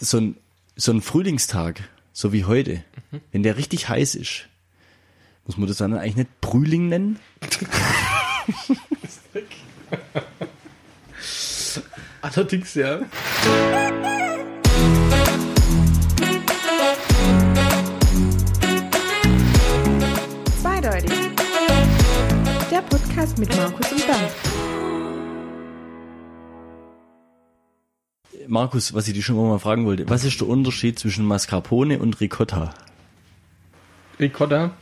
so ein, so ein Frühlingstag, so wie heute, wenn der richtig heiß ist, muss man das dann eigentlich nicht Brühling nennen? Allerdings, ja. Zweideutig. Der Podcast mit Markus und Dan. Markus, was ich dich schon mal fragen wollte, was ist der Unterschied zwischen Mascarpone und Ricotta? Ricotta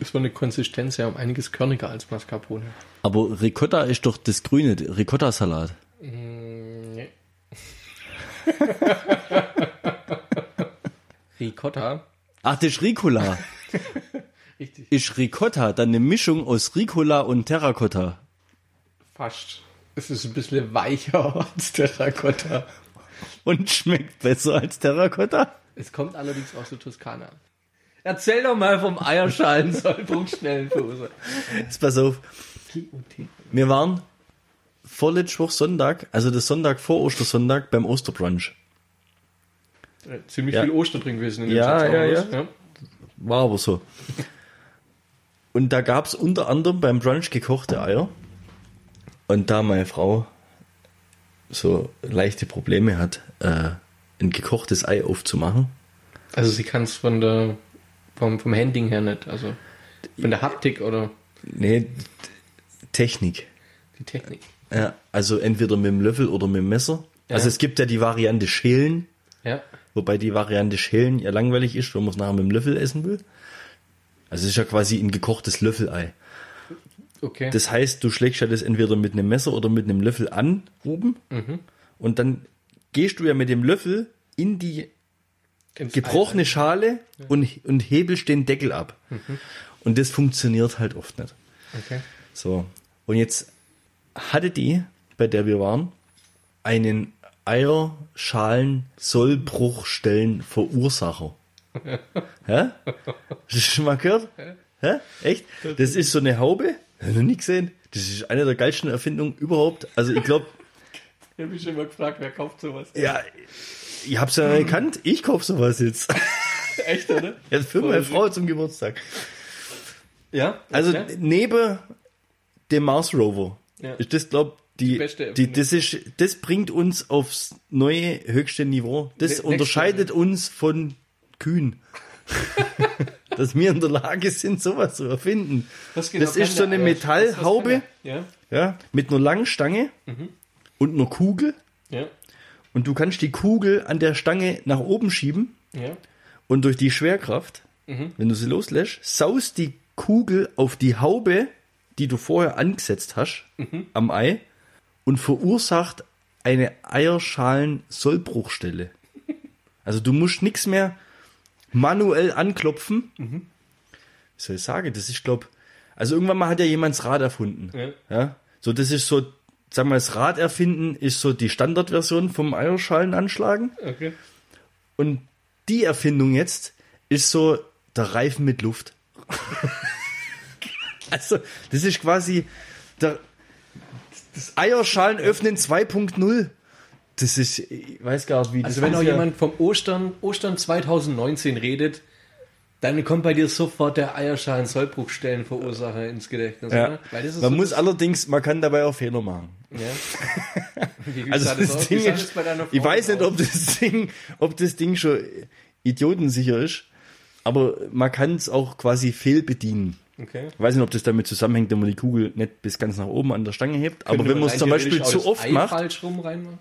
ist von der Konsistenz her um einiges körniger als Mascarpone. Aber Ricotta ist doch das grüne, Ricotta-Salat. Nee. Ricotta. Ach, das ist Ricola. Richtig. Ist Ricotta dann eine Mischung aus Ricola und Terracotta? Fast. Es ist ein bisschen weicher als Terracotta. Und schmeckt besser als Terracotta? Es kommt allerdings aus der Toskana. Erzähl doch mal vom Eierschalen Sollbruchstellenfuße. Jetzt pass auf. Wir waren vorletzte Woche Sonntag, also der Sonntag vor Ostersonntag beim Osterbrunch. Ziemlich Ja. viel Oster drin gewesen in dem Ja, ja, ja. ja. War aber so. Und da gab's unter anderem beim Brunch gekochte Eier. Und da meine Frau so leichte Probleme hat, äh, ein gekochtes Ei aufzumachen, Also sie kann es von der vom, vom Handling her nicht, also von der Haptik oder nee, Technik. die Technik. Ja, also entweder mit dem Löffel oder mit dem Messer. Ja. Also es gibt ja die Variante Schälen, Ja. wobei die Variante Schälen ja langweilig ist, wenn man es nachher mit dem Löffel essen will. Also es ist ja quasi ein gekochtes Löffelei. Okay. Das heißt, du schlägst ja das entweder mit einem Messer oder mit einem Löffel an oben und dann gehst du ja mit dem Löffel in die Ins gebrochene Schale und, und hebelst den Deckel ab. Und das funktioniert halt oft nicht. Okay. So. Und jetzt hatte die, bei der wir waren, einen Eierschalen-Sollbruchstellen-Verursacher. Hä? Hast du schon mal gehört? Hä? Echt? Das ist so eine Haube? Noch nie gesehen. Das ist eine der geilsten Erfindungen überhaupt. Also ich glaube, Ich habe mich schon mal gefragt, wer kauft sowas? ja, ich hab's ja erkannt. Ich kauf sowas jetzt. Echt, oder? Jetzt für meine Frau zum Geburtstag. Ja. Also ja. neben dem Mars Rover Ja. ist das, glaub die, Die beste die, das ist, das bringt uns aufs neue höchste Niveau. Das Ne- unterscheidet uns von Kühen. Dass wir in der Lage sind, sowas zu erfinden. Was genau das ist so eine Metallhaube? Ja. ja, mit einer langen Stange Mhm. Und einer Kugel. Ja. Und du kannst die Kugel an der Stange nach oben schieben Ja. und durch die Schwerkraft, wenn du sie loslässt, saust die Kugel auf die Haube, die du vorher angesetzt hast, am Ei und verursacht eine Eierschalen-Sollbruchstelle. Also du musst nichts mehr manuell anklopfen. Wie soll ich sagen? Das ist, glaub, also irgendwann mal hat ja jemand das Rad erfunden. Ja. Ja. So, das ist so, sag mal, das Rad erfinden ist so die Standardversion vom Eierschalen anschlagen. Okay. Und die Erfindung jetzt ist so der Reifen mit Luft. also, das ist quasi der, das Eierschalen öffnen 2.0. Das ist, ich weiß gar nicht, wie Also das wenn auch ist ja- jemand vom Ostern, Ostern 2019 redet, dann kommt bei dir sofort der Eierschalen Sollbruchstellenverursacher ins Gedächtnis, Ja. ist Man so muss allerdings, man kann dabei auch Fehler machen. ja. Also das das? Ding ist, ich weiß nicht, ob das Ding, ob das Ding schon idiotensicher ist, aber man kann es auch quasi fehlbedienen. Okay. Ich weiß nicht, ob das damit zusammenhängt, wenn man die Kugel nicht bis ganz nach oben an der Stange hebt. Aber Könnte wenn man es zum Beispiel zu oft Ei macht, falsch rum reinmacht?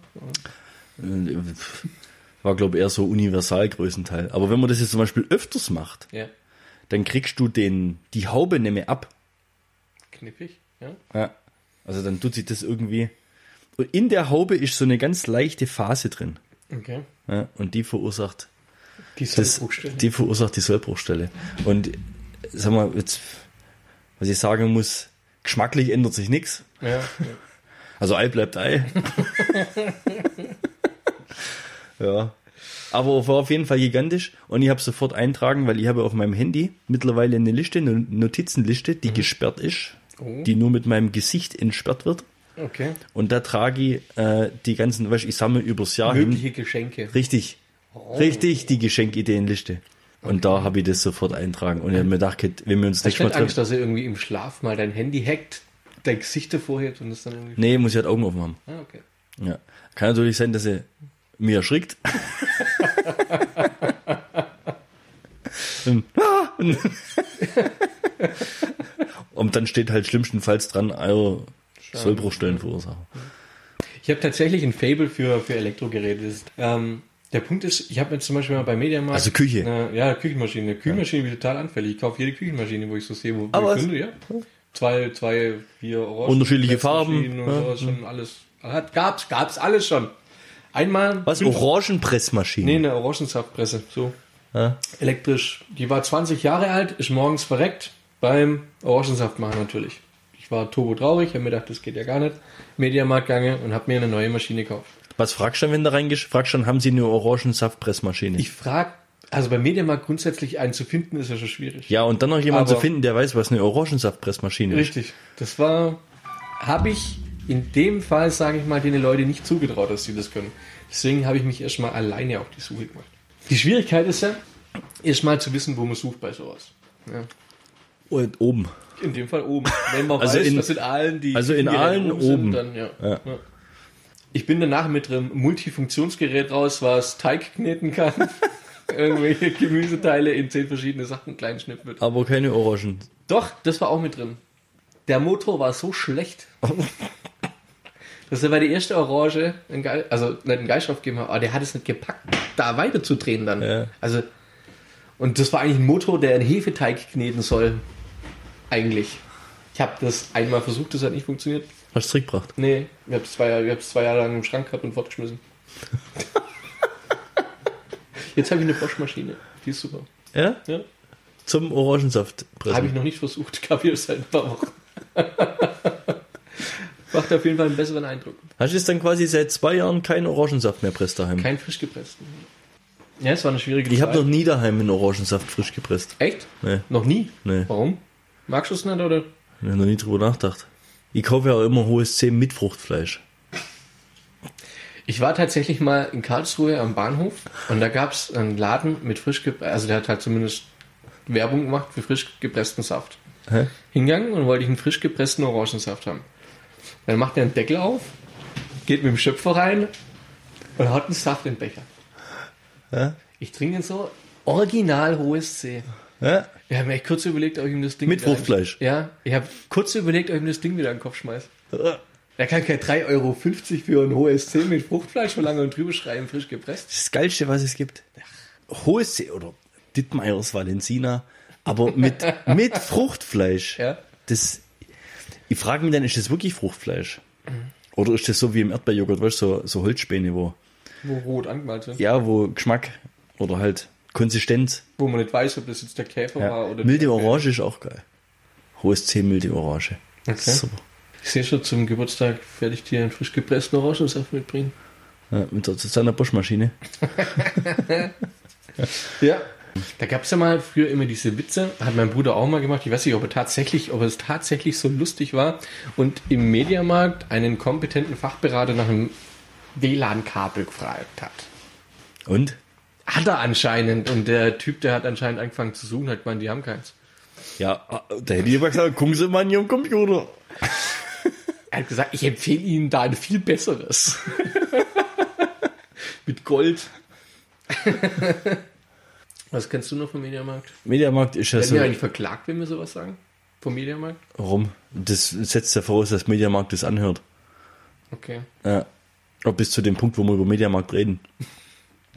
War glaube ich eher so universal Größenteil. Aber wenn man das jetzt zum Beispiel öfters macht, Ja. dann kriegst du den, die Haube nicht mehr ab. Knippig, ja. Ja. Also dann tut sich das irgendwie. Und in der Haube ist so eine ganz leichte Phase drin. Okay. Ja, und die verursacht Die das, Sollbruchstelle. die verursacht die Sollbruchstelle. Und sag mal, jetzt, was ich sagen muss, geschmacklich ändert sich nichts. Ja, ja. Also Ei bleibt Ei. ja. Aber war auf jeden Fall gigantisch und ich habe sofort eintragen, weil ich habe auf meinem Handy mittlerweile eine Liste, eine Notizenliste, die gesperrt ist, Oh. die nur mit meinem Gesicht entsperrt wird. Okay. Und da trage ich äh, die ganzen, weißt, ich sammle übers Jahr hin. Mögliche Geschenke. Richtig. Richtig, die Geschenkideenliste. Und da habe ich das sofort eintragen. Und ich habe mir gedacht, wenn wir uns Hast du Mal nicht Angst, treffen. dass er irgendwie im Schlaf mal dein Handy hackt, dein Gesicht davor hebt und es dann irgendwie. Nee, muss ich halt Augen offen haben. Ah, okay. Ja. Kann natürlich sein, dass er mir erschrickt. und, dann steht halt schlimmstenfalls dran, Eier Sollbruchstellen verursachen. Ich habe tatsächlich ein Fable für, für Elektrogeräte. Ist, ähm, der Punkt ist, ich habe jetzt zum Beispiel mal bei Mediamarkt. Also Küche. Eine, ja, Küchenmaschine. Eine Küchenmaschine bin ich total anfällig. Ich kaufe jede Küchenmaschine, wo ich so sehe, wo, wo Ah, ich finde, ja. Zwei, zwei, vier Orangen. Unterschiedliche Farben, Und ja. sowas schon alles. Hat, gab's, gab's alles schon. Einmal. Was? Orangenpressmaschine? Nee, eine Orangensaftpresse. So. Ja. Elektrisch. Die war 20 Jahre alt, ist morgens verreckt beim Orangensaft machen natürlich. Ich war turbo traurig, habe mir gedacht, das geht ja gar nicht. Mediamarkt gegangen und habe mir eine neue Maschine gekauft. Was fragst du dann, wenn du reingehst? Fragst du dann, haben sie eine Orangensaftpressmaschine? Ich frage, also bei Mediamarkt grundsätzlich einen zu finden, ist ja schon schwierig. ja, und dann noch jemanden zu Aber- finden, der weiß, was eine Orangensaftpressmaschine ist. Richtig. Das war, habe ich in dem Fall, sage ich mal, den Leute nicht zugetraut, dass sie das können. Deswegen habe ich mich erstmal alleine auf die Suche gemacht. Die Schwierigkeit ist ja, erstmal zu wissen, wo man sucht bei sowas. Ja. Und oben. In dem Fall oben. Wenn man Also weiß, in- in Aalen die also in Aalen sind, oben. dann, ja. Ja. Ja. Ich bin danach mit einem Multifunktionsgerät raus, was Teig kneten kann. Irgendwelche Gemüseteile in zehn verschiedene Sachen klein schnippen wird. Aber keine Orangen. Doch, das war auch mit drin. Der Motor war so schlecht. dass er bei der erste Orange, einen Geil, also nicht einen Geiststoff gegeben hat, aber der hat es nicht gepackt, da weiterzudrehen dann. Ja. Also, und das war eigentlich ein Motor, der einen Hefeteig kneten soll. Eigentlich. Ich habe das einmal versucht, das hat nicht funktioniert. Hast du zurückgebracht? Nee, ich habe es zwei, zwei Jahre lang im Schrank gehabt und fortgeschmissen. Jetzt habe ich eine Bosch-Maschine. Die ist super. Ja? Ja. Zum Orangensaftpressen. Habe ich noch nicht versucht, gab ich seit ein paar Wochen. Macht auf jeden Fall einen besseren Eindruck. Hast du jetzt dann quasi seit zwei Jahren keinen Orangensaft mehr presst daheim? Kein frisch gepressten. Ja, es war eine schwierige ich habe Zeit. noch nie daheim einen Orangensaft frisch gepresst. Echt? Nee, Noch nie? nee. Warum? Magst du es nicht, oder? Ich habe noch nie drüber nachgedacht. Ich kaufe ja auch immer hohes 10 mit Fruchtfleisch. Ich war tatsächlich mal in Karlsruhe am Bahnhof und da gab es einen Laden mit frisch gepressten, also der hat halt zumindest Werbung gemacht für frisch gepressten Saft. Hä? Hingegangen und wollte ich einen frisch gepressten Orangensaft haben. Dann macht er einen Deckel auf, geht mit dem Schöpfer rein und haut einen Saft in den Becher. Ja? Ich trinke ihn so original hohes C. Ja? Ich habe mir echt kurz überlegt, ob ich ihm das Ding Mit wieder Fruchtfleisch? ein- Ja, ich habe kurz überlegt, ob ich ihm das Ding wieder in den Kopf schmeiß. Er kann kein 3,50 Euro für ein hohes C mit Fruchtfleisch verlangen und drüber schreiben, frisch gepresst. Das Geilste, was es gibt. Hohes C oder Dittmeiers Valenzina, aber mit, mit Fruchtfleisch. Ja. Das, ich frage mich dann, ist das wirklich Fruchtfleisch? Oder ist das so wie im Erdbeerjoghurt, weißt du, so, so Holzspäne, wo, Wo rot angemalt sind. ja, wo Geschmack oder halt Konsistenz. Wo man nicht weiß, ob das jetzt der Käfer Ja. war oder milde Orange ist auch geil. Hohes C, milde Orange. Okay. Super. Ich sehe schon, zum Geburtstag werde ich dir einen frisch gepressten Orangensaft mitbringen. Ja, mit der- seiner Boschmaschine. Ja. Da gab es ja mal früher immer diese Witze, hat mein Bruder auch mal gemacht. Ich weiß nicht, ob er tatsächlich, ob es tatsächlich so lustig war und im Mediamarkt einen kompetenten Fachberater nach einem WLAN-Kabel gefragt hat. Und? Hat er anscheinend und der Typ, der hat anscheinend angefangen zu suchen, hat gemeint, die haben keins. Ja, da hätte ich aber gesagt, gucken Sie mal an Ihrem Computer. Er hat gesagt, ich empfehle Ihnen da ein viel besseres. Mit Gold. Was kennst du noch vom Mediamarkt? Mediamarkt ist ja so. wir eigentlich verklagt, wenn wir sowas sagen? Vom Mediamarkt? Warum? Das setzt ja voraus, dass Mediamarkt das anhört. Okay. Ja. Bis zu dem Punkt, wo wir über Mediamarkt reden.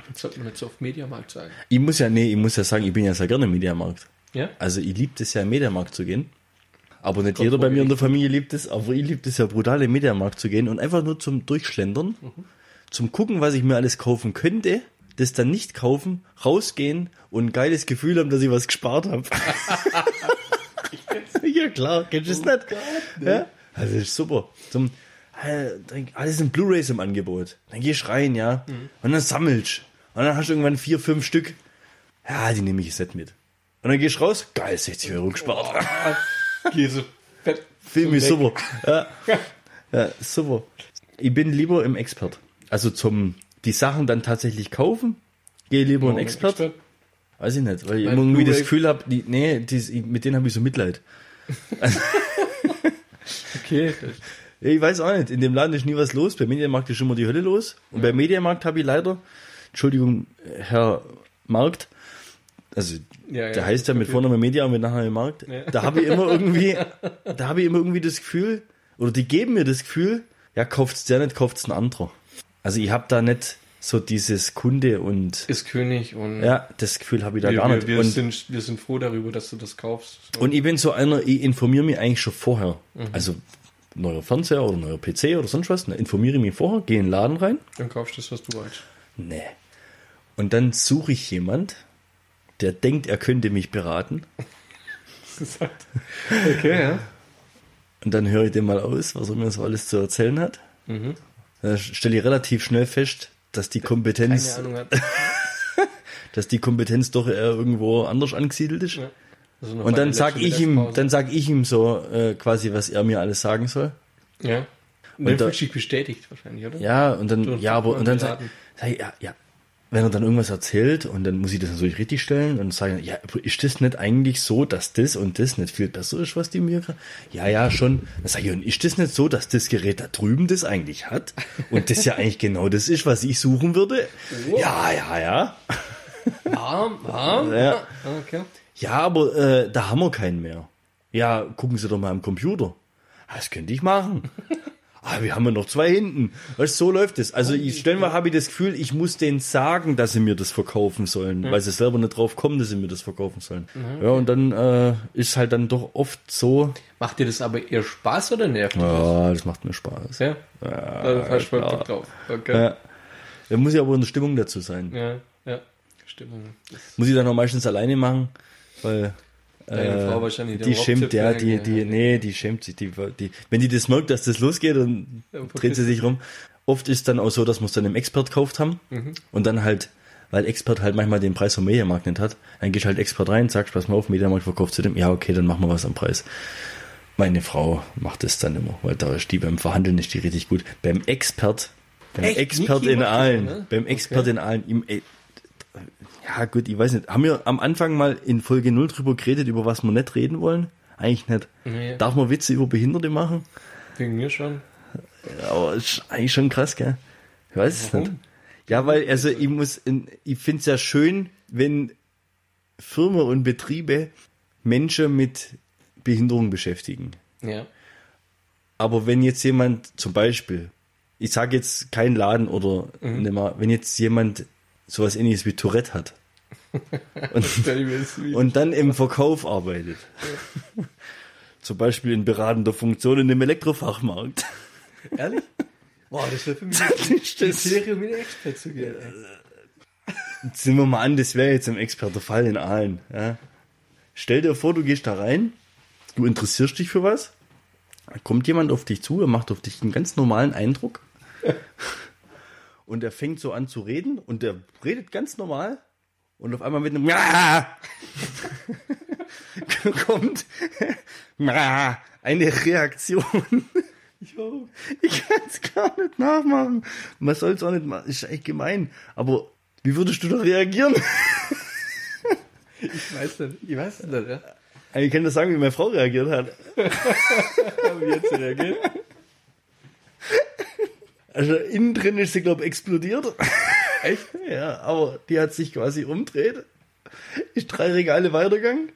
Das sollte man so auf Mediamarkt sagen. Ich muss ja, nee, ich muss ja sagen, ich bin ja sehr gerne im Mediamarkt. Ja? Also ich liebe es ja im Mediamarkt zu gehen. Aber nicht Gott, jeder bei mir in der Familie liebt es, aber ich liebe es ja brutal im Mediamarkt zu gehen und einfach nur zum Durchschlendern, zum gucken, was ich mir alles kaufen könnte, das dann nicht kaufen, rausgehen und ein geiles Gefühl haben, dass ich was gespart habe. ja klar, kennst du es nicht? Ja? Also das ist super. Zum, äh, alles sind Blu-Rays im Angebot. Dann gehst rein, ja, und dann sammelst. Und dann hast du irgendwann vier, fünf Stück. Ja, die nehme ich jetzt nicht mit. Und dann gehst du raus, geil, 60 Euro gespart. So fett. Film ist super. Ja. ja, super. Ich bin lieber im Expert. Also zum die Sachen dann tatsächlich kaufen, Gehe lieber einen Warum Expert. Weiß ich nicht, weil ich immer irgendwie das Gefühl habe, die, nee, die, mit denen habe ich so Mitleid. Okay. Ja, Ich weiß auch nicht, in dem Laden ist nie was los. Bei Mediamarkt ist immer die Hölle los. Und bei Mediamarkt habe ich leider, Entschuldigung, Herr Markt, also Ja, der ja, heißt ja mit. Vornamen Media und mit Nachnamen Markt. Ja. Da habe ich immer irgendwie, da habe ich immer irgendwie das Gefühl, oder die geben mir das Gefühl, ja, kauft's der nicht, kauft's ein anderer. Also ich habe da nicht so dieses Kunde und ist König und ja, das Gefühl habe ich da wir, gar wir, nicht. wir, und, sind, wir sind froh darüber, dass du das kaufst. So. und ich bin so einer, ich informiere mich eigentlich schon vorher. Mhm. Also neuer Fernseher oder neuer PC oder sonst was, dann informiere ich mich vorher, gehe in den Laden rein. dann kaufst du das, was du willst. Nee. Und dann suche ich jemand, der denkt, er könnte mich beraten. Okay, ja. Und dann höre ich den mal aus, was er mir so alles zu erzählen hat. Mhm. Da stelle ich relativ schnell fest, dass die Keine Kompetenz, Ahnung hat. dass die Kompetenz doch eher irgendwo anders angesiedelt ist. Ja. Also Und dann sag ich ihm, dann sag ich ihm so äh, quasi, was er mir alles sagen soll. Ja. Und dann da- fühlst du dich bestätigt wahrscheinlich, oder? Ja, und dann, ja, aber, und dann sag, sag ich, ja, ja. Wenn er dann irgendwas erzählt und dann muss ich das natürlich richtig stellen und sagen, ja, ist das nicht eigentlich so, dass das und das nicht viel besser ist, was die mir Ja, ja, schon. Dann sag ich, und ist das nicht so, dass das Gerät da drüben das eigentlich hat und das ja eigentlich genau das ist, was ich suchen würde? Ja, ja, ja. Warm, warm. Ja. Okay. Ja, aber äh, da haben wir keinen mehr. Ja, gucken Sie doch mal am Computer. Das könnte ich machen. Ah, wir haben ja noch zwei hinten. Weißt, so läuft es. Also ich stellenweise habe ich das Gefühl, ich muss denen sagen, dass sie mir das verkaufen sollen, weil sie selber nicht drauf kommen, dass sie mir das verkaufen sollen. Ja, und dann äh, ist halt dann doch oft so, Macht dir das aber eher Spaß oder nervt das? ja, das macht mir Spaß. Ja. da hast du Bock drauf. Okay. Ja. Da muss ich aber in der Stimmung dazu sein. Ja, ja. Stimmung. Das Muss ich dann auch meistens alleine machen, weil Deine äh, Frau wahrscheinlich die schämt, ja, die, die, nee, die schämt sich, die, die, wenn die das merkt, dass das losgeht, dann dreht sie sich rum. Oft ist dann auch so, dass wir es dann im Expert gekauft haben Mhm. und dann halt, weil Expert halt manchmal den Preis vom Mediamarkt nicht hat, dann gehst halt Expert rein, sagst, pass mal auf, Mediamarkt verkauft zu dem, ja, okay, dann machen wir was am Preis. Meine Frau macht das dann immer, weil da ist die beim Verhandeln ist die richtig gut. Beim Expert, beim Echt? Expert Niki in allen, ne? beim Expert in allen, im, ja, gut, ich weiß nicht. Haben wir am Anfang mal in Folge 0 drüber geredet, über was wir nicht reden wollen? Eigentlich nicht. Nee. Darf man Witze über Behinderte machen? Wegen mir schon. Aber ist eigentlich schon krass, gell? Ich weiß es Warum? nicht. Ja, weil, also ich muss, ich finde es ja schön, wenn Firmen und Betriebe Menschen mit Behinderung beschäftigen. Ja. Aber wenn jetzt jemand, zum Beispiel, ich sage jetzt kein Laden oder Mhm. mal, wenn jetzt jemand sowas ähnliches wie Tourette hat und, und dann im Verkauf arbeitet, zum Beispiel in beratender Funktion in dem Elektrofachmarkt, Ehrlich? Boah, das wäre für mich ist das- Kriterium, in den Expert zu gehen. ey. Sind wir mal an, das wäre jetzt im Experte-Fall in Aalen. Ja. Stell dir vor, du gehst da rein, du interessierst dich für was, kommt jemand auf dich zu, er macht auf dich einen ganz normalen Eindruck und er fängt so an zu reden und der redet ganz normal und auf einmal mit einem Ja! kommt eine Reaktion. Ich kann es gar nicht nachmachen. Man soll es auch nicht machen. Ist echt gemein. Aber wie würdest du da reagieren? Ich weiß nicht. Ich weiß nicht, ja. Ich kann das sagen, wie meine Frau reagiert hat. Wie jetzt reagiert? Also innen drin ist sie, glaube ich, explodiert. Echt? Ja, aber die hat sich quasi umdreht. Ist drei Regale weitergegangen.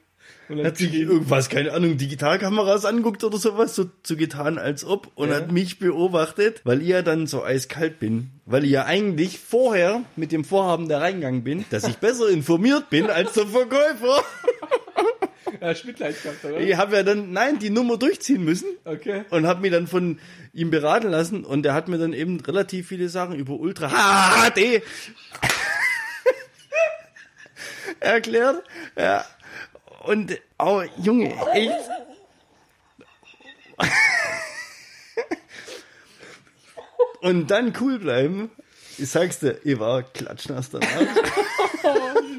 Und Hat sich irgendwas, keine Ahnung, Digitalkameras anguckt oder sowas, so, so getan als ob und Ja. hat mich beobachtet, weil ich ja dann so eiskalt bin. Weil ich ja eigentlich vorher mit dem Vorhaben da reingegangen bin, dass ich besser informiert bin als der Verkäufer. Ja, Mitleid gehabt, oder? Ich habe ja dann, nein, die Nummer durchziehen müssen. Okay. und habe mich dann von ihm beraten lassen und er hat mir dann eben relativ viele Sachen über Ultra HD erklärt. Ja. Und oh, Junge, echt. Und dann cool bleiben. Ich sag's dir, ich war klatschnass danach.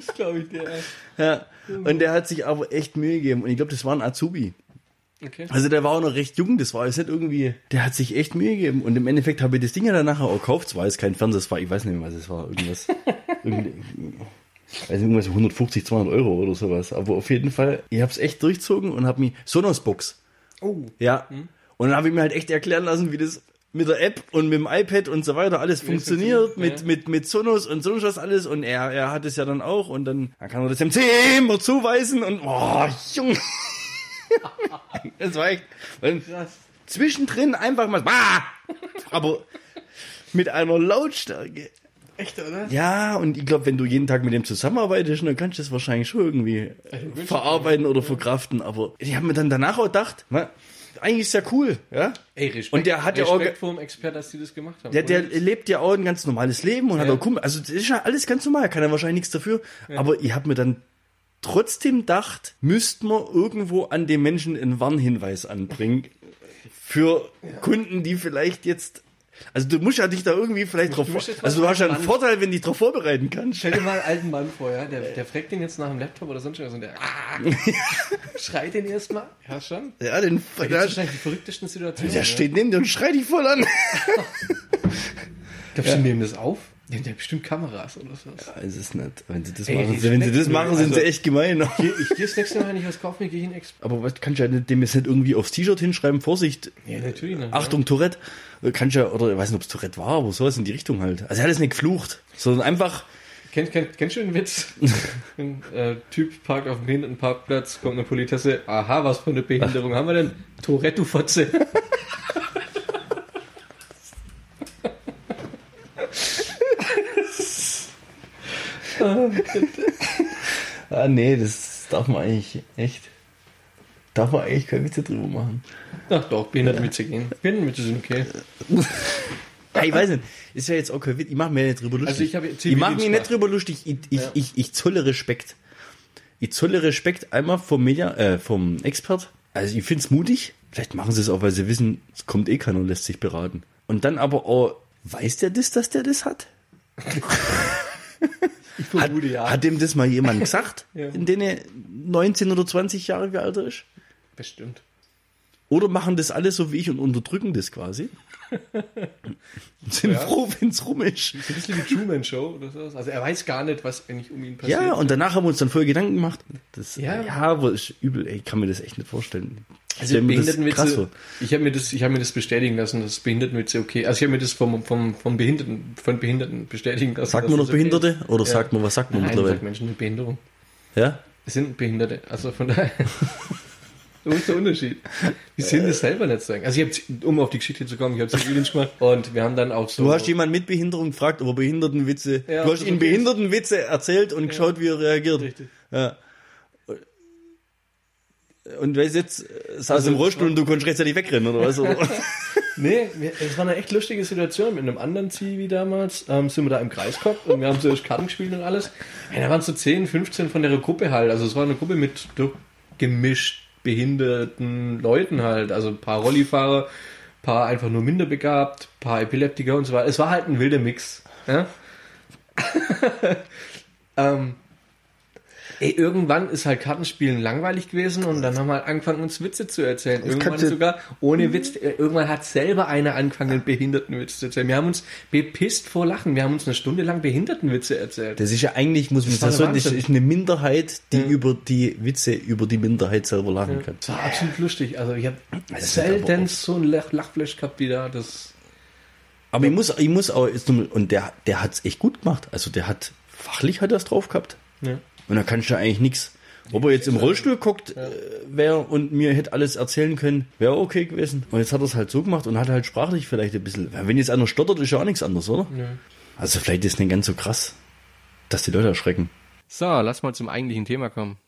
Das glaube ich dir. Ja. Und der hat sich aber echt Mühe gegeben. Und ich glaube, das war ein Azubi. Okay. Also der war auch noch recht jung, das war jetzt nicht irgendwie, der hat sich echt Mühe gegeben und im Endeffekt habe ich das Ding ja dann nachher auch gekauft, es war jetzt kein Fernseher, es war, ich weiß nicht mehr, was es war, irgendwas, nicht, irgendwas 150, 200 Euro oder sowas, aber auf jeden Fall, ich habe es echt durchzogen und habe mich, Sonos-Box, Oh. ja, und dann habe ich mir halt echt erklären lassen, wie das mit der App und mit dem iPad und so weiter alles funktioniert, mit, ja. mit, mit Sonos und sonst was alles und er, er hat es ja dann auch und dann, dann kann er das MC immer zuweisen und, oh, Junge. das war echt, zwischendrin einfach mal, bah! aber mit einer Lautstärke. Echt, oder? Ja, und ich glaube, wenn du jeden Tag mit dem zusammenarbeitest, dann kannst du das wahrscheinlich schon irgendwie wünsch- verarbeiten oder verkraften. Aber ich habe mir dann danach auch gedacht, eigentlich ist ja cool, ja. Ey, Respekt. Und der hat ja auch dem Expert, dass die das gemacht haben. Der, der lebt ja auch ein ganz normales Leben und hat Ja. auch Kumpel. Also das ist ja alles ganz normal, kann er wahrscheinlich nichts dafür. Aber ich habe mir dann trotzdem gedacht, müsste man irgendwo an den Menschen einen Warnhinweis anbringen für Kunden, die vielleicht jetzt. Also du musst ja dich da irgendwie vielleicht drauf. jetzt Also du hast ja einen Mann- Vorteil, wenn du dich drauf vorbereiten kannst. Stell dir mal einen alten Mann vor, ja? Der, der fragt den jetzt nach dem Laptop oder sonst irgendwas und der ah, schreit den erstmal. Ja, schon. Ja, den, Das der, ist wahrscheinlich die verrücktesten Situationen. der steht neben dir und schreit dich voll an. Glaubst du, die nehmen das auf? Die haben ja bestimmt Kameras oder sowas. Weiß es nicht. Wenn sie das Ey, machen, wenn sie das machen, sind sie Also- echt gemein. Hier, ich gehe das nächste Mal, wenn ich was kaufe, gehe ich in Expert. Aber was kannst du ja nicht- dem jetzt nicht irgendwie aufs T-Shirt hinschreiben, Vorsicht, Ja, natürlich. Ne? Achtung, Tourette. Kannst ja, oder ich weiß nicht, ob es Tourette war, aber sowas in die Richtung halt. Also er hat es nicht geflucht, sondern einfach, Kennt, kennt, kennst du den Witz? Ein äh, Typ parkt auf dem Behindertenparkplatz, kommt eine Politesse. Aha, was für eine Behinderung haben wir denn? Tourette, du Fotze. ah nee, das darf man eigentlich echt, darf man eigentlich keine Witze drüber machen. Ach doch, Behindertenwitze gehen. Behindertenwitze sind okay. Ja, ich weiß nicht, ist ja jetzt auch kein Witz, ich mache mir nicht drüber lustig. Also ich ich mache Zivildienst nicht drüber lustig, ich, ich, Ja. ich, ich zolle Respekt. Ich zolle Respekt einmal vom Media, äh, vom Expert. Also ich find's mutig. Vielleicht machen sie es auch, weil sie wissen, es kommt eh keiner und lässt sich beraten. Und dann aber auch, weiß der das, dass der das hat? Ich Hat, vermute, ja. hat dem das mal jemand gesagt, Ja. in denen er 19 oder 20 Jahre wie alt er ist? Bestimmt. Oder machen das alle so wie ich und unterdrücken das quasi? Und sind Ja. froh, wenn's rum ist. Ein bisschen wie Truman Show oder sowas. Also er weiß gar nicht, was eigentlich um ihn passiert. Ja, und danach haben wir uns dann voll Gedanken gemacht. Das, Ja. ja, aber ist übel, ey, ich kann mir das echt nicht vorstellen. Also Behindertenwitze, ich habe mir das, ich habe mir das bestätigen lassen, dass Behindertenwitze okay. Also ich habe mir das vom, vom, vom Behinderten, von Behinderten bestätigen lassen. Sagt man noch okay Behinderte? ist. Oder Ja. sagt man, was sagt man Nein, man sagt mittlerweile? Menschen mit Behinderung. Ja? Es sind Behinderte. Also von daher. Wo ist der Unterschied? Die sind es selber nicht sagen. Also ich habe, um auf die Geschichte zu kommen, ich habe Zivildienst gemacht und wir haben dann auch so. Du hast jemanden mit Behinderung gefragt, ob er Behindertenwitze, Ja, du hast das ist. Behindertenwitze erzählt und geschaut, wie er reagiert. Richtig. Ja. Und weißt jetzt, äh, saß Also, im Rollstuhl und du konntest rechtzeitig wegrennen, oder was? Nee, es war eine echt lustige Situation. Mit einem anderen Zivi damals ähm, sind wir da im Kreis gehabt und wir haben so erst Karten gespielt und alles. Ja, da waren so 10, 15 von der Gruppe halt. Also es war eine Gruppe mit gemischt behinderten Leuten halt. Also ein paar Rollifahrer, ein paar einfach nur minderbegabt, ein paar Epileptiker und so weiter. Es war halt ein wilder Mix. Ja? ähm, ey, irgendwann ist halt Kartenspielen langweilig gewesen und dann haben wir halt angefangen, uns Witze zu erzählen. Irgendwann sogar ohne Witz. äh, Irgendwann hat selber einer angefangen, einen Behindertenwitz zu erzählen. Wir haben uns bepisst vor Lachen. Wir haben uns eine Stunde lang Behindertenwitze erzählt. Das ist ja eigentlich, muss man sagen, das ist eine Minderheit, die über die Witze über die Minderheit selber lachen kann. Das war absolut lustig. Also ich habe selten so ein Lach Lachflash gehabt wie da. Das Aber ich muss, ich muss auch, und der, der hat's echt gut gemacht. Also der hat, fachlich hat er's drauf gehabt. ja. Und da kannst du eigentlich nichts. Ob er jetzt im Rollstuhl guckt, äh, wäre und mir hätte alles erzählen können, wäre okay gewesen. Und jetzt hat er es halt so gemacht und hat halt sprachlich vielleicht ein bisschen. Wenn jetzt einer stottert, ist ja auch nichts anderes, oder? Ja. Also vielleicht ist es nicht ganz so krass, dass die Leute erschrecken. So, lass mal zum eigentlichen Thema kommen.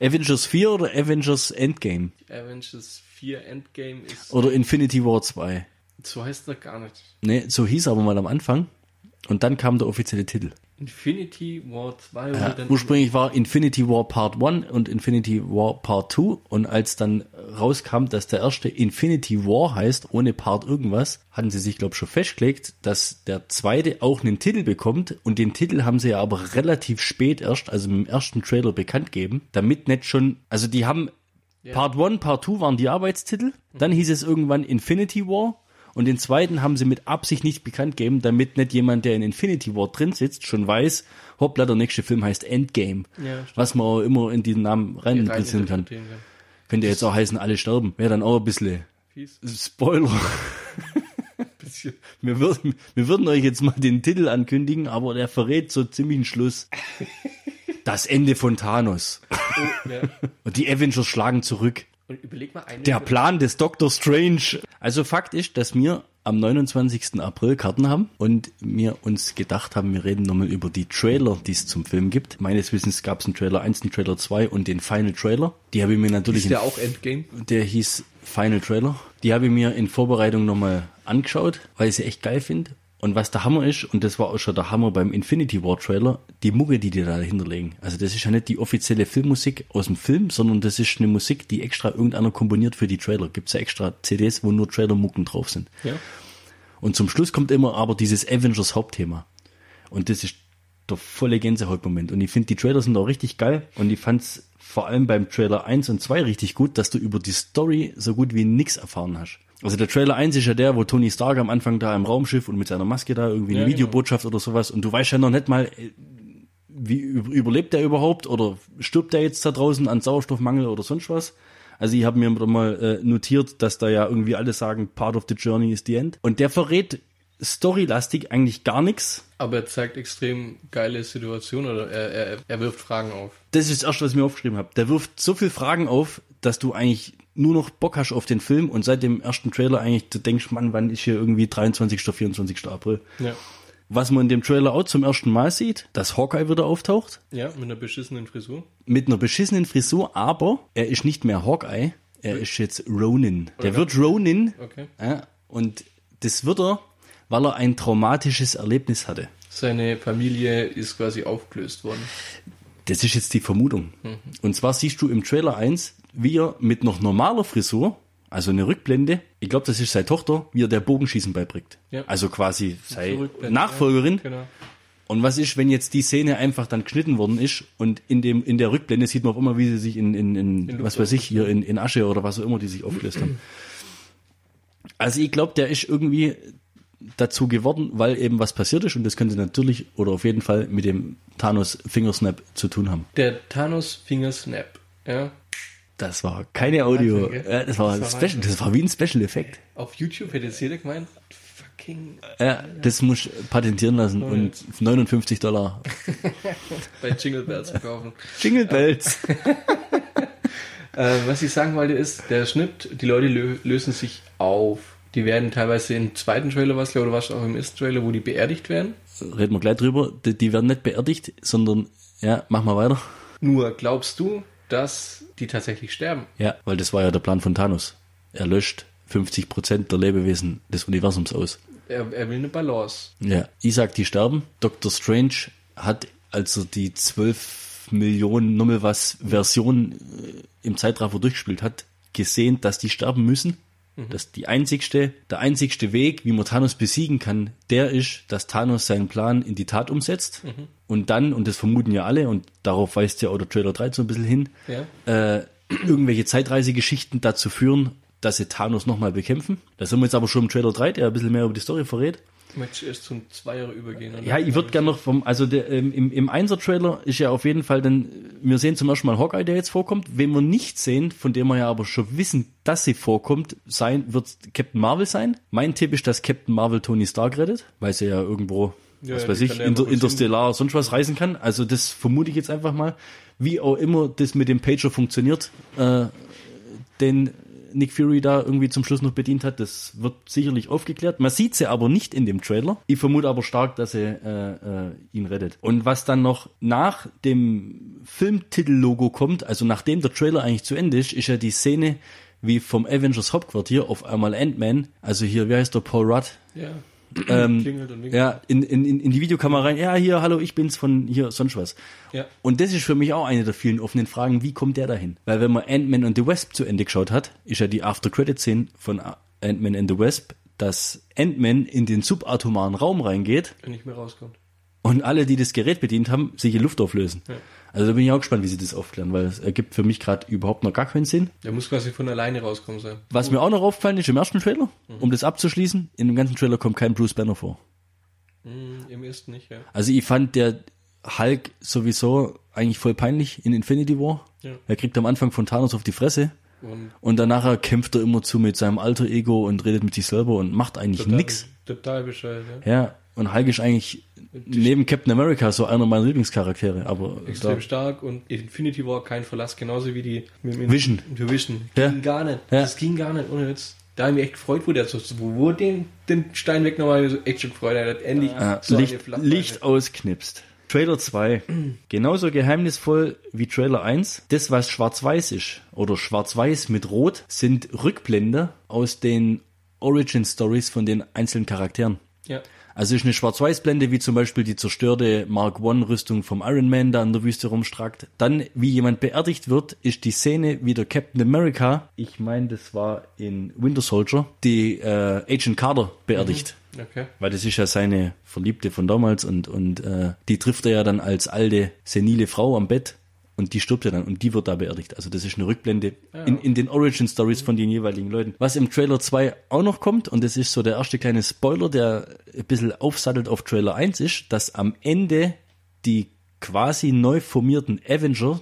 Avengers 4 oder Avengers Endgame? Avengers 4 Endgame ist. Oder Infinity War 2? So heißt das gar nicht. Ne, so hieß aber mal am Anfang. Und dann kam der offizielle Titel. Infinity War 2 Ja, ursprünglich war Infinity War Part 1 und Infinity War Part 2 und als dann rauskam, dass der erste Infinity War heißt, ohne Part irgendwas, hatten sie sich, glaube ich, schon festgelegt, dass der zweite auch einen Titel bekommt. Und den Titel haben sie ja aber relativ spät erst, also im ersten Trailer bekannt gegeben, damit nicht schon, also die haben Part 1, Part 2 waren die Arbeitstitel. Dann hieß es irgendwann Infinity War. Und den zweiten haben sie mit Absicht nicht bekannt gegeben, damit nicht jemand, der in Infinity War drin sitzt, schon weiß, hoppla, der nächste Film heißt Endgame. Ja, was man auch immer in diesen Namen rein interpretieren kann. kann. Könnte jetzt auch heißen, alle sterben. Wäre dann auch ein bisschen Fies. Spoiler. Bisschen. Wir würden, wir würden euch jetzt mal den Titel ankündigen, aber der verrät so ziemlich einen Schluss. Das Ende von Thanos. Oh, ja. Und die Avengers schlagen zurück. Und überleg mal eine. Der Plan des Doctor Strange. Also Fakt ist, dass wir am 29. April Karten haben und wir uns gedacht haben, wir reden nochmal über die Trailer, die es zum Film gibt. Meines Wissens gab es einen Trailer 1, einen Trailer 2 und den Final Trailer. Die habe ich mir natürlich ist der auch Endgame? der hieß Final Trailer. Die habe ich mir in Vorbereitung nochmal angeschaut, weil ich sie echt geil finde. Und was der Hammer ist, und das war auch schon der Hammer beim Infinity War Trailer, die Mucke, die die da dahinter legen. Also das ist ja nicht die offizielle Filmmusik aus dem Film, sondern das ist eine Musik, die extra irgendeiner komponiert für die Trailer. Gibt's ja extra CDs, wo nur Trailer-Mucken drauf sind. Ja. Und zum Schluss kommt immer aber dieses Avengers Hauptthema. Und das ist der volle Gänsehautmoment. Und ich finde, die Trailer sind auch richtig geil. Und ich fand's vor allem beim Trailer 1 und 2 richtig gut, dass du über die Story so gut wie nix erfahren hast. Also der Trailer 1 ist ja der, wo Tony Stark am Anfang da im Raumschiff und mit seiner Maske da irgendwie eine Ja, genau. Videobotschaft oder sowas. Und du weißt ja noch nicht mal, äh, wie über- überlebt der überhaupt oder stirbt der jetzt da draußen an Sauerstoffmangel oder sonst was? Also ich habe mir mal äh, notiert, dass da ja irgendwie alle sagen, part of the journey is the end. Und der verrät storylastig eigentlich gar nichts. Aber er zeigt extrem geile Situationen oder er, er, er wirft Fragen auf. Das ist das erste, was ich mir aufgeschrieben habe. Der wirft so viel Fragen auf, dass du eigentlich nur noch Bock hast auf den Film und seit dem ersten Trailer eigentlich du denkst, Mann, wann ist hier irgendwie 23., 24. April. Ja. Was man in dem Trailer auch zum ersten Mal sieht, dass Hawkeye wieder auftaucht, Ja, mit einer beschissenen Frisur. mit einer beschissenen Frisur, aber er ist nicht mehr Hawkeye, er ist jetzt Ronin. Der wird Ronin Okay. ja, und das wird er, weil er ein traumatisches Erlebnis hatte. Seine Familie ist quasi aufgelöst worden. Das ist jetzt die Vermutung. Und zwar siehst du im Trailer 1, wie er mit noch normaler Frisur, also eine Rückblende, ich glaube, das ist seine Tochter, wie er der Bogenschießen beibringt. Ja. Also quasi seine Nachfolgerin. Ja, genau. Und was ist, wenn jetzt die Szene einfach dann geschnitten worden ist und in dem in der Rückblende sieht man auf immer, wie sie sich in, in, in, Luft was weiß ich, hier in, in Asche oder was auch immer, die sich aufgelöst haben. Also ich glaube, der ist irgendwie dazu geworden, weil eben was passiert ist und das könnte natürlich oder auf jeden Fall mit dem Thanos Fingersnap zu tun haben. Der Thanos Finger Snap. Ja. Das war keine Audio. Wahnsinn? Ja, das war, Das war Special, das war wie ein Special Effekt. Auf YouTube hätte jetzt jeder gemeint, fucking Ja, das muss ich patentieren lassen und 59 Dollar. bei Jingle Bells verkaufen. Jingle Bells. Äh, was ich sagen wollte ist, der Schnitt, die Leute lö lösen sich auf. Die werden teilweise im zweiten Trailer was, oder was auch im ersten Trailer, wo die beerdigt werden. Reden wir gleich drüber. Die, die werden nicht beerdigt, sondern, ja, mach mal weiter. Nur glaubst du, dass die tatsächlich sterben? Ja, weil das war ja der Plan von Thanos. Er löscht 50 Prozent der Lebewesen des Universums aus. Er, er will eine Balance. Ja, ich sag, die sterben. Dr. Strange hat, als er die 12 Millionen Nummel was Version äh, im Zeitraffer durchgespielt hat, gesehen, dass die sterben müssen. Dass die einzigste, der einzigste Weg, wie man Thanos besiegen kann, der ist, dass Thanos seinen Plan in die Tat umsetzt. Und dann, und das vermuten ja alle, und darauf weist ja auch der Trailer 3 so ein bisschen hin, Ja. äh, irgendwelche Zeitreisegeschichten dazu führen, dass sie Thanos nochmal bekämpfen. Da sind wir jetzt aber schon im Trailer 3, der ein bisschen mehr über die Story verrät. Ich möchte erst zum Zweier übergehen. oder? Ja, ich würde gerne noch vom, also der, ähm, im, im Einser-Trailer ist ja auf jeden Fall dann, wir sehen zum Beispiel mal Hawkeye, der jetzt vorkommt. Wen wir nicht sehen, von dem wir ja aber schon wissen, dass sie vorkommt, sein, wird Captain Marvel sein. Mein Tipp ist, dass Captain Marvel Tony Stark rettet, weil sie ja irgendwo, Ja, was weiß ich, inter, interstellar, sonst was reisen kann. Also das vermute ich jetzt einfach mal. Wie auch immer das mit dem Pager funktioniert, äh, den Nick Fury da irgendwie zum Schluss noch bedient hat, das wird sicherlich aufgeklärt. Man sieht sie aber nicht in dem Trailer. Ich vermute aber stark, dass er äh, äh, ihn rettet. Und was dann noch nach dem Filmtitellogo kommt, also nachdem der Trailer eigentlich zu Ende ist, ist ja die Szene wie vom Avengers Hauptquartier auf einmal Ant-Man, also hier, wie heißt der, Paul Rudd, Ja. ähm, und ja, in, in, in die Videokamera rein, ja, hier, hallo, ich bin's von hier, sonst was. Ja. Und das ist für mich auch eine der vielen offenen Fragen, wie kommt der dahin? Weil wenn man Ant-Man and the Wasp zu Ende geschaut hat, ist ja die After-Credit-Szene von Ant-Man and the Wasp, dass Ant-Man in den subatomaren Raum reingeht Wenn nicht mehr rauskommt. und alle, die das Gerät bedient haben, sich in Luft auflösen. Ja. Also da bin ich auch gespannt, wie sie das aufklären, weil es ergibt für mich gerade überhaupt noch gar keinen Sinn. Der muss quasi von alleine rauskommen sein. Was mir auch noch aufgefallen ist im ersten Trailer, um das abzuschließen, in dem ganzen Trailer kommt kein Bruce Banner vor. Hm, Im ersten nicht, ja. Also ich fand der Hulk sowieso eigentlich voll peinlich in Infinity War. Ja. Er kriegt am Anfang von Thanos auf die Fresse Und und danach kämpft er immer zu mit seinem alter Ego und redet mit sich selber und macht eigentlich nix. Total bescheuert, ja. Ja, und Hulk ist eigentlich neben Captain America so einer meiner Lieblingscharaktere, aber Extrem da, stark und Infinity War kein Verlass, genauso wie die Vision. Vision. Ja. Ging gar nicht. Ja. Das ging gar nicht, ohne Witz. Da habe ich mich echt gefreut, wo der so, wo, wo den, den Stein weggenommen so echt schon gefreut. Er hat endlich äh, so Licht. Licht ausknipst. Trailer 2. Genauso geheimnisvoll wie Trailer 1. Das, was schwarz-weiß ist, oder schwarz-weiß mit rot, sind Rückblende aus den Origin Stories von den einzelnen Charakteren. Ja. Also ist eine Schwarz-Weiß-Blende, wie zum Beispiel die zerstörte Mark One-Rüstung vom Iron Man da in der Wüste rumstrackt. Dann, wie jemand beerdigt wird, ist die Szene wie der Captain America, ich meine, das war in Winter Soldier, die äh, Agent Carter beerdigt. Okay. Weil das ist ja seine Verliebte von damals und, und äh, die trifft er ja dann als alte, senile Frau am Bett und die stirbt ja dann und die wird da beerdigt. Also das ist eine Rückblende in, in den Origin Stories von den jeweiligen Leuten. Was im Trailer 2 auch noch kommt, und das ist so der erste kleine Spoiler, der ein bisschen aufsattelt auf Trailer 1 ist, dass am Ende die quasi neu formierten Avenger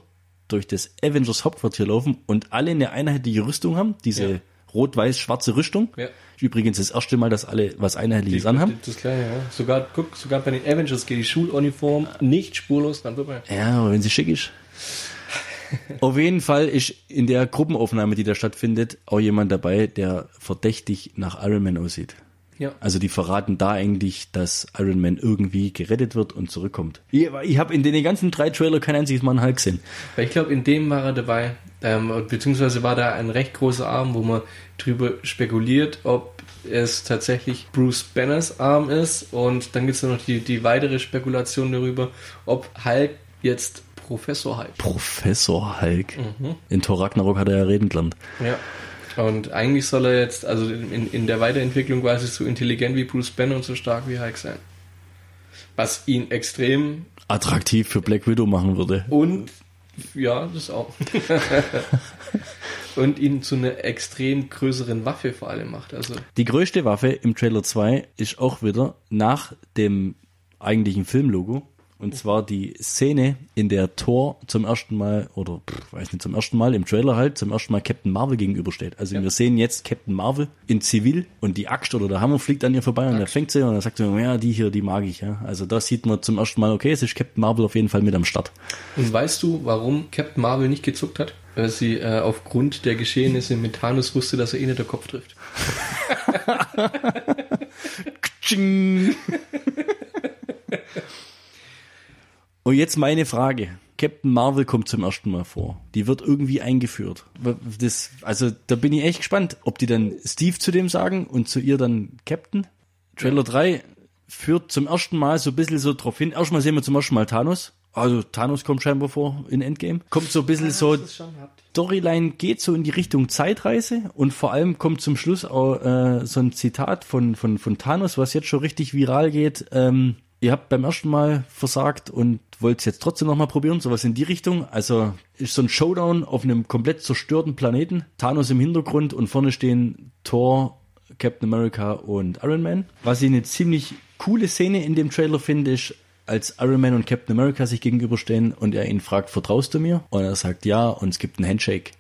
durch das Avengers Hauptquartier laufen und alle eine einheitliche Rüstung haben, diese Ja. rot-weiß-schwarze Rüstung. Ja. Übrigens das erste Mal, dass alle was Einheitliches anhaben. Das Kleine, ja. Sogar, guck, sogar bei den Avengers geht die Schuluniform nicht spurlos dran vorbei. Ja, aber wenn sie schick ist. Auf jeden Fall ist in der Gruppenaufnahme, die da stattfindet, auch jemand dabei, der verdächtig nach Iron Man aussieht. Ja. Also die verraten da eigentlich, dass Iron Man irgendwie gerettet wird und zurückkommt. Ich, ich habe in den ganzen drei Trailer kein einziges Mal einen Hulk gesehen. Weil ich glaube, in dem war er dabei, ähm, beziehungsweise war da ein recht großer Arm, wo man drüber spekuliert, ob es tatsächlich Bruce Banners Arm ist. Und dann gibt es noch die, die weitere Spekulation darüber, ob Hulk jetzt Professor Hulk. Professor Hulk. In Thor Ragnarok hat er ja reden gelernt. Ja. Und eigentlich soll er jetzt, also in, in der Weiterentwicklung quasi so intelligent wie Bruce Banner und so stark wie Hulk sein. Was ihn extrem Attraktiv für Black Widow machen würde. und ja, das auch. und ihn zu einer extrem größeren Waffe vor allem macht. Also Die größte Waffe im Trailer 2 ist auch wieder nach dem eigentlichen Filmlogo. Und zwar die Szene, in der Thor zum ersten Mal, oder pff, weiß nicht, zum ersten Mal im Trailer halt, zum ersten Mal Captain Marvel gegenübersteht. Also wir sehen jetzt Captain Marvel in Zivil und die Axt oder der Hammer fliegt an ihr vorbei und er fängt sie und er sagt so, ja, die hier, die mag ich, ja. Also da sieht man zum ersten Mal, okay, es ist Captain Marvel auf jeden Fall mit am Start. Und weißt du, warum Captain Marvel nicht gezuckt hat? Weil sie äh, aufgrund der Geschehnisse mit Thanos wusste, dass er eh nicht der Kopf trifft. Und jetzt meine Frage. Captain Marvel kommt zum ersten Mal vor. Die wird irgendwie eingeführt. Das, also da bin ich echt gespannt, ob die dann Steve zu dem sagen und zu ihr dann Captain. Trailer 3 führt zum ersten Mal so ein bisschen so drauf hin. Erstmal sehen wir zum ersten Mal Thanos. Also Thanos kommt scheinbar vor in Endgame. Kommt so ein bisschen so, Storyline geht so in die Richtung Zeitreise und vor allem kommt zum Schluss auch äh, so ein Zitat von, von, von Thanos, was jetzt schon richtig viral geht. Ähm, ihr habt beim ersten Mal versagt und wollt es jetzt trotzdem nochmal probieren, sowas in die Richtung. Also ist so ein Showdown auf einem komplett zerstörten Planeten. Thanos im Hintergrund und vorne stehen Thor, Captain America und Iron Man. Was ich eine ziemlich coole Szene in dem Trailer finde, ist, als Iron Man und Captain America sich gegenüberstehen und er ihn fragt, vertraust du mir? Und er sagt ja und es gibt einen Handshake.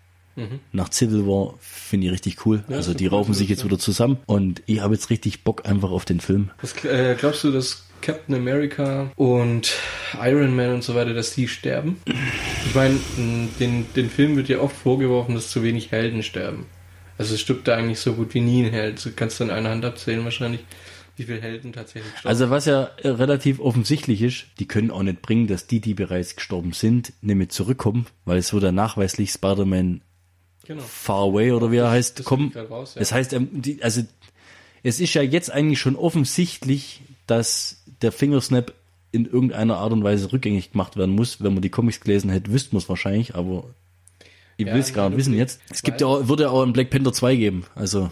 Nach Civil War finde ich richtig cool. also so die cool raufen ist sich jetzt wieder zusammen und ich habe jetzt richtig Bock einfach auf den Film. Was, äh, glaubst du, dass Captain America und Iron Man und so weiter, dass die sterben? Ich meine, den, den Film wird ja oft vorgeworfen, dass zu wenig Helden sterben. Also es stirbt da eigentlich so gut wie nie ein Held. Du kannst du an einer Hand abzählen wahrscheinlich, wie viele Helden tatsächlich sterben. Also was ja äh, relativ offensichtlich ist, die können auch nicht bringen, dass die, die bereits gestorben sind, nämlich zurückkommen, weil es wird ja nachweislich Spider-Man genau. Far Away oder wie er heißt, das kommen. raus, ja. Das heißt, ähm, also es ist ja jetzt eigentlich schon offensichtlich, dass der Fingersnap in irgendeiner Art und Weise rückgängig gemacht werden muss. Wenn man die Comics gelesen hätte, wüsste man es wahrscheinlich, aber ich Ja, will es gar nicht wissen jetzt. Es gibt ja auch, würde ja auch einen Black Panther 2 geben. Also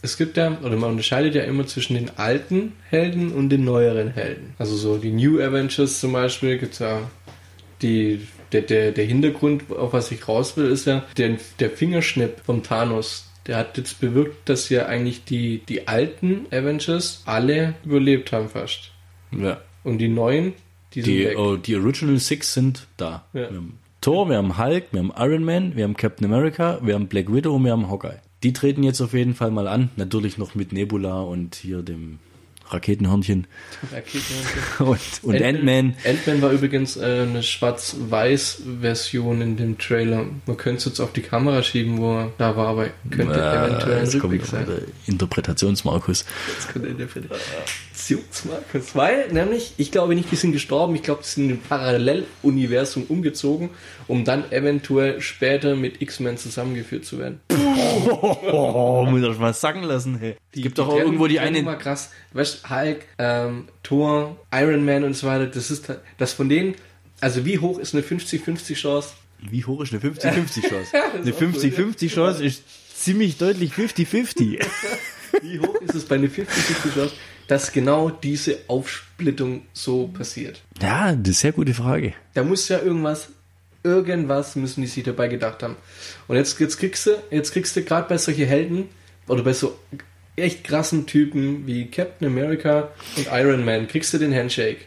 Es gibt ja, oder man unterscheidet ja immer zwischen den alten Helden und den neueren Helden. Also so die New Avengers zum Beispiel gibt es ja die, der, der, der Hintergrund, auf was ich raus will, ist ja der, der Fingerschnipp vom Thanos. Der hat jetzt bewirkt, dass ja eigentlich die, die alten Avengers alle überlebt haben fast. Ja. Und die neuen, die sind Die, weg. oh, die Original Six sind da. Ja. Wir haben Thor, wir haben Hulk, wir haben Iron Man, wir haben Captain America, wir haben Black Widow und wir haben Hawkeye. Die treten jetzt auf jeden Fall mal an. Natürlich noch mit Nebula und hier dem Raketenhörnchen Raketen und, und Ant-Man. Ant-Man war übrigens äh, eine Schwarz-Weiß-Version in dem Trailer. Man könnte es jetzt auf die Kamera schieben, wo er da war, aber könnte eventuell ein jetzt kommt Rückblick sein. Interpretationsmarkus. Das könnte Interpretationsmarkus. Weil, nämlich, ich glaube nicht, die sind gestorben, ich glaube, die sind in ein Paralleluniversum umgezogen, um dann eventuell später mit X-Men zusammengeführt zu werden. Oh, muss ich mal sagen lassen. Hey. es gibt doch auch irgendwo die eine. war krass. Weißt Hulk, ähm, Thor, Iron Man und so weiter, das ist das von denen, also wie hoch ist eine 50-50 Chance? Wie hoch ist eine 50-50 Chance? eine ist auch so, 50-50 Chance ist ziemlich deutlich 50-50. Wie hoch ist es bei einer 50-50 Chance, dass genau diese Aufsplittung so passiert? ja, das ist eine sehr gute Frage. Da muss ja irgendwas, irgendwas müssen die sich dabei gedacht haben. Und jetzt, jetzt kriegst du, jetzt kriegst du gerade bei solchen Helden oder bei so echt krassen Typen wie Captain America und Iron Man, kriegst du den Handshake.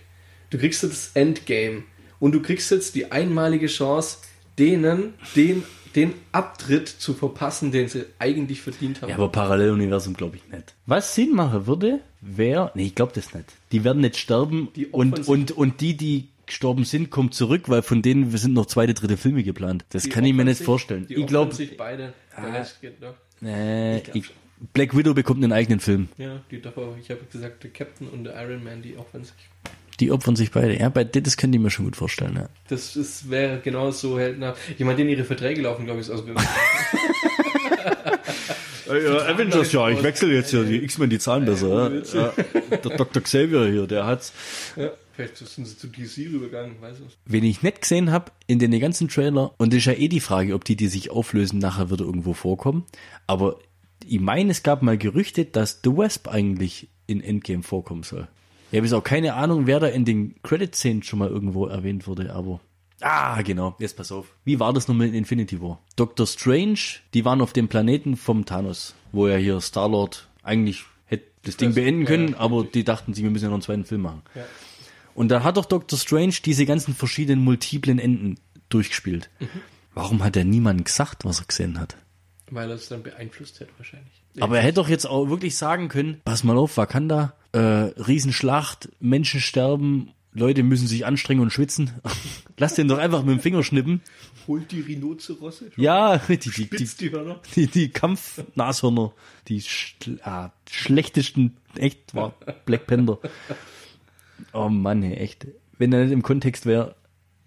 Du kriegst das Endgame. Und du kriegst jetzt die einmalige Chance, denen den, den Abtritt zu verpassen, den sie eigentlich verdient haben. Ja, aber Paralleluniversum glaube ich nicht. Was Sinn machen würde, wäre. Nee, ich glaube das nicht. Die werden nicht sterben und, und, und die, die gestorben sind, kommen zurück, weil von denen sind noch zweite, dritte Filme geplant. Das Die kann ich mir nicht sich- vorstellen. Die Ich glaube, beide. Noch. äh, glaub ich, Black Widow bekommt einen eigenen Film. Ja, die darf aber, ich habe gesagt, der Captain und der Iron Man, die opfern sich. Die opfern sich beide. Ja, bei das könnte ich mir schon gut vorstellen. Ja. Das ist, wäre genau so heldenhaft. Jemand, den ihre Verträge laufen, glaube ich, ist ausgegangen. Avengers, ja, ich wechsle jetzt hier. Die X-Men, die zahlen besser. Ja. Ja. Der Dr. Xavier hier, der hat's. ja, vielleicht sind sie zu DC rübergegangen, weißt du. Wen ich nicht gesehen habe in den ganzen Trailer, und das ist ja eh die Frage, ob die, die sich auflösen, nachher wieder irgendwo vorkommen. Aber ich meine, es gab mal Gerüchte, dass The Wasp eigentlich in Endgame vorkommen soll. Ich habe jetzt auch keine Ahnung, wer da in den Credit-Szenen schon mal irgendwo erwähnt wurde, aber. Ah, genau. Jetzt pass auf. Wie war das nochmal in Infinity War? Doctor Strange, die waren auf dem Planeten vom Thanos, wo ja hier Star-Lord eigentlich hätte das Ding beenden können, aber die dachten sich, wir müssen ja noch einen zweiten Film machen. Ja. Und da hat doch Doctor Strange diese ganzen verschiedenen multiplen Enden durchgespielt. Mhm. Warum hat er niemandem gesagt, was er gesehen hat? Weil er es dann beeinflusst hätte, wahrscheinlich. Aber er hätte doch jetzt auch wirklich sagen können, pass mal auf, Wakanda, äh, Riesenschlacht, Menschen sterben, Leute müssen sich anstrengen und schwitzen. Lass den doch einfach mit dem Finger schnippen. Holt die Rhinozerosse, Ja, die, die, die, die Hörner. die, die Kampfnashörner, die schl ah, schlechtesten, echt war Black Panther. Oh Mann, echt. Wenn er nicht im Kontext wäre,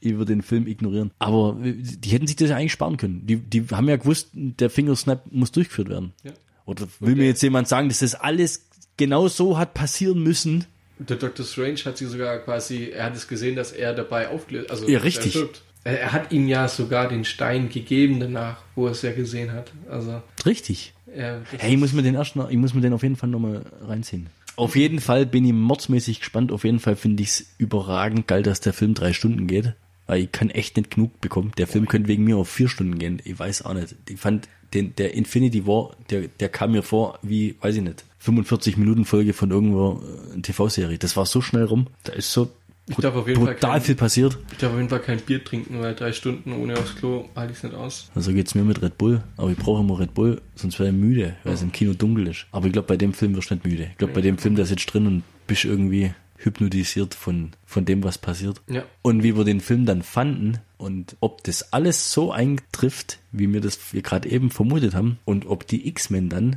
würde den Film ignorieren. Aber äh, die hätten sich das ja eigentlich sparen können. Die, die haben ja gewusst, der Fingersnap muss durchgeführt werden. Ja. Oder will mir jetzt jemand sagen, dass das alles genau so hat passieren müssen? Der Dr. Strange hat sie sogar quasi, er hat es gesehen, dass er dabei aufgelöst, also Ja, er richtig. stirbt. Er, er hat ihm ja sogar den Stein gegeben danach, wo er es ja gesehen hat. Also, Richtig. er, das Hey, ich muss mir den erst noch, ich muss mir den auf jeden Fall nochmal reinziehen. Auf jeden Fall bin ich mordsmäßig gespannt. Auf jeden Fall finde ich es überragend geil, dass der Film drei Stunden geht. Weil ich kann echt nicht genug bekommen. Der Film könnte wegen mir auf vier Stunden gehen. Ich weiß auch nicht. Ich fand den, der Infinity War, der, der kam mir vor wie, weiß ich nicht, 45 Minuten Folge von irgendwo äh, TV-Serie. Das war so schnell rum. Da ist so Ich darf auf jeden Fall brutal kein- viel passiert. Ich darf auf jeden Fall kein Bier trinken, weil drei Stunden ohne aufs Klo halte ich es nicht aus. Also geht's mir mit Red Bull, aber ich brauche immer Red Bull, sonst wäre ich müde, weil es im Kino dunkel ist. Aber ich glaube, bei dem Film wirst du nicht müde. Ich glaube, bei dem Film, da sitzt drin und bist irgendwie hypnotisiert von, von dem, was passiert. Ja. Und wie wir den Film dann fanden und ob das alles so eintrifft, wie wir das wir gerade eben vermutet haben und ob die X-Men dann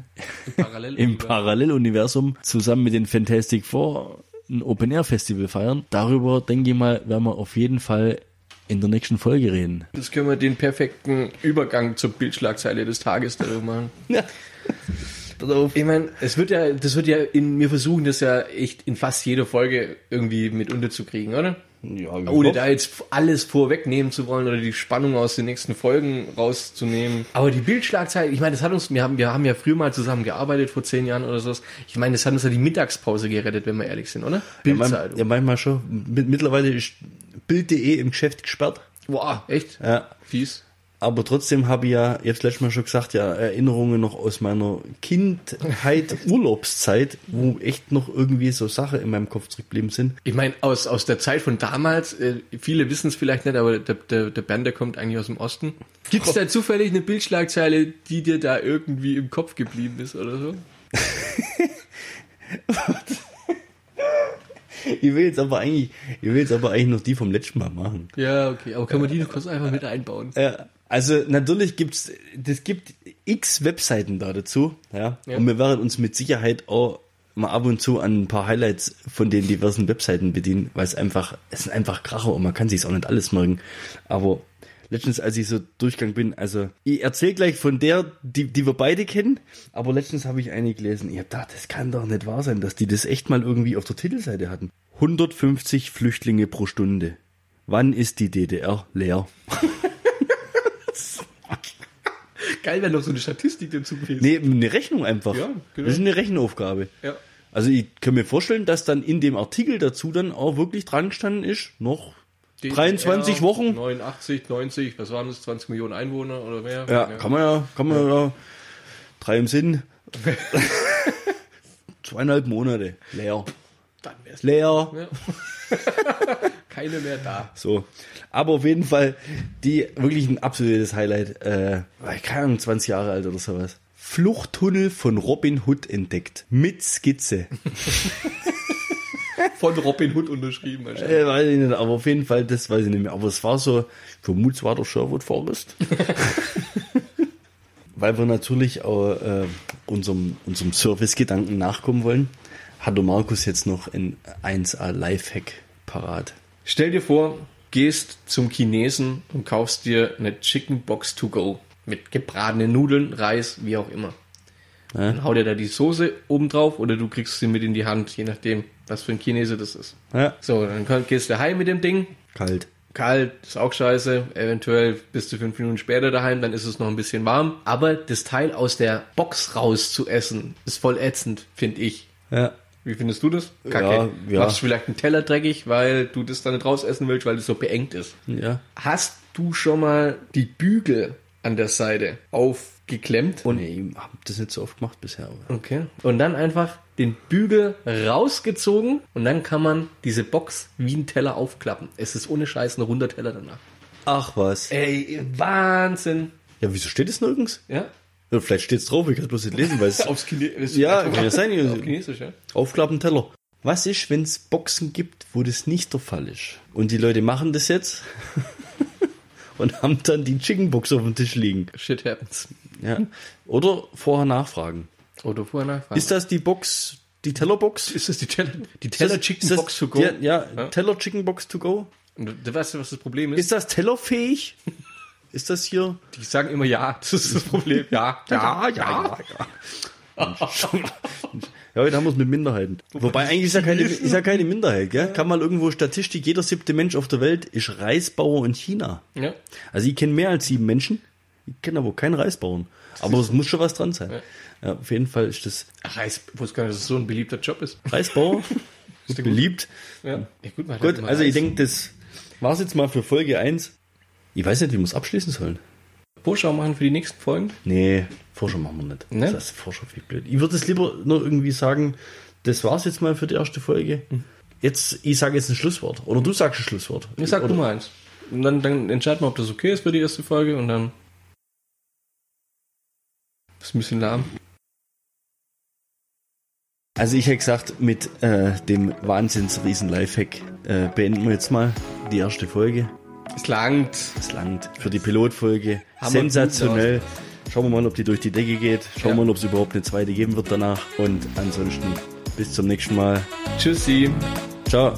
Parallel im Paralleluniversum zusammen mit den Fantastic Four ein Open-Air-Festival feiern. Darüber, denke ich mal, werden wir auf jeden Fall in der nächsten Folge reden. Das können wir den perfekten Übergang zur Bildschlagzeile des Tages darüber machen. Ich meine, es wird ja, das wird ja in, wir versuchen das ja echt in fast jeder Folge irgendwie mit unterzukriegen, oder? Ja, Ohne da jetzt alles vorwegnehmen zu wollen oder die Spannung aus den nächsten Folgen rauszunehmen. Aber die Bildschlagzeile, ich meine, das hat uns, wir haben, wir haben ja früher mal zusammen gearbeitet, vor zehn Jahren oder so. Ich meine, das hat uns ja die Mittagspause gerettet, wenn wir ehrlich sind, oder? Ja, Bildzeitung. ja, manchmal schon. Mit- Mittlerweile ist Bild.de im Geschäft gesperrt. Boah, echt? Ja. Fies. Aber trotzdem habe ich ja, ich habe letztes Mal schon gesagt, ja, Erinnerungen noch aus meiner Kindheit, Urlaubszeit, wo echt noch irgendwie so Sachen in meinem Kopf zurückgeblieben sind. Ich meine, aus, aus der Zeit von damals, äh, viele wissen es vielleicht nicht, aber der, der, der Bernd, der kommt eigentlich aus dem Osten. Gibt es da zufällig eine Bildschlagzeile, die dir da irgendwie im Kopf geblieben ist oder so? Ich will jetzt aber eigentlich, ich will jetzt aber eigentlich noch die vom letzten Mal machen. Ja, okay, aber kann man die noch kurz einfach mit einbauen? Ja, also natürlich gibt's, das gibt x Webseiten da dazu, ja. Ja. Und wir werden uns mit Sicherheit auch mal ab und zu an ein paar Highlights von den diversen Webseiten bedienen, weil es einfach, es sind einfach Kracher und man kann sich auch nicht alles merken. Aber letztens, als ich so durchgegangen bin, also ich erzähle gleich von der, die, die wir beide kennen, aber letztens habe ich eine gelesen. Ich habe gedacht, das kann doch nicht wahr sein, dass die das echt mal irgendwie auf der Titelseite hatten. 150 Flüchtlinge pro Stunde. Wann ist die DDR leer? Geil wäre noch so eine Statistik dazu gewesen. Nee, eine Rechnung einfach. Ja, genau. Das ist eine Rechenaufgabe. Ja. Also ich kann mir vorstellen, dass dann in dem Artikel dazu dann auch wirklich dran gestanden ist, noch 23 Wochen. 89, 90, was waren das, 20 Millionen Einwohner oder mehr? Ja, kann man ja, kann man ja, drei im Sinn. Zweieinhalb Monate. Leer. Dann wär's Leer. ja. Keine mehr da. So. Aber auf jeden Fall, die wirklich ein absolutes Highlight. Äh, keine Ahnung, 20 Jahre alt oder sowas. Fluchttunnel von Robin Hood entdeckt. Mit Skizze. Von Robin Hood unterschrieben. wahrscheinlich. Äh, weiß ich nicht, aber auf jeden Fall, das weiß ich nicht mehr. Aber es war so, ich vermute, es war der Sherwood Forest. Weil wir natürlich auch äh, unserem, unserem Service-Gedanken nachkommen wollen, hat der Markus jetzt noch ein 1A Lifehack parat. Stell dir vor, gehst zum Chinesen und kaufst dir eine Chicken Box to go. Mit gebratenen Nudeln, Reis, wie auch immer. Dann hau dir da die Soße oben drauf oder du kriegst sie mit in die Hand, je nachdem, was für ein Chinese das ist. Ja, So, dann gehst du heim mit dem Ding. kalt. Kalt, ist auch scheiße. Eventuell bist du fünf Minuten später daheim, dann ist es noch ein bisschen warm. Aber das Teil aus der Box raus zu essen, ist voll ätzend, finde ich. Ja. Wie findest du das? Ja, ja. Machst du vielleicht einen Teller dreckig, weil du das dann nicht raus essen willst, weil es so beengt ist. Ja. Hast du schon mal die Bügel an der Seite aufgeklemmt? Und Nee, ich hab das nicht so oft gemacht bisher. Aber. Okay. Und dann einfach den Bügel rausgezogen und dann kann man diese Box wie ein Teller aufklappen. Es ist ohne Scheiß ein runder Teller danach. Ach was. Ey, Wahnsinn. Ja, wieso steht es nirgends? Ja? Vielleicht steht es drauf, ich kann es bloß nicht lesen, weil es Aufs Chinesisch. Ja, kann ja sein. Auf Chinesisch, ja. Aufklappen Teller. Was ist, wenn es Boxen gibt, wo das nicht der Fall ist? Und die Leute machen das jetzt und haben dann die Chickenbox auf dem Tisch liegen. Shit happens. Ja. Oder vorher nachfragen. Oder vorher nachfragen. Ist das die Box, die Tellerbox? ist das die Teller, die Teller Chicken das- Box to go? Ja, ja, Teller Chicken Box to go. Und du weißt du, was das Problem ist? Ist das tellerfähig? Ist das hier? Die sagen immer ja. Das ist das Problem. Ja, ja, ja. Ja, heute haben wir es mit Minderheiten. Wobei eigentlich ist ja keine, ist ja keine Minderheit, gell? Kann mal irgendwo Statistik, jeder siebte Mensch auf der Welt ist Reisbauer in China. ja. Also ich kenne mehr als sieben Menschen, ich kenne aber keinen Reisbauern. Aber es muss schon was dran sein. Ja, auf jeden Fall ist das Reis, ich wusste gar nicht, dass es so ein beliebter Job ist. Reisbauer. beliebt. Ja, ja gut, man Gut, also ich Reis. denke, das war's jetzt mal für Folge 1. Ich weiß nicht, wie wir es abschließen sollen. Vorschau machen für die nächsten Folgen. Nee, Vorschau machen wir nicht. Ne? Das ist Vorschau viel blöd. Ich würde es lieber nur irgendwie sagen, das war's jetzt mal für die erste Folge. Jetzt, ich sage jetzt ein Schlusswort. Oder du sagst ein Schlusswort. Ich sag Oder, du mal eins. Und dann, dann entscheiden wir, ob das okay ist für die erste Folge und dann. ist ein bisschen lahm. Also ich hätte gesagt, mit äh, dem Wahnsinns-Riesen-Lifehack äh, beenden wir jetzt mal die erste Folge. Es langt. Das langt für die Pilotfolge. Sensationell. Schauen wir mal, ob die durch die Decke geht. Schauen wir Ja. mal, ob es überhaupt eine zweite geben wird danach. Und ansonsten bis zum nächsten Mal. Tschüssi. Ciao.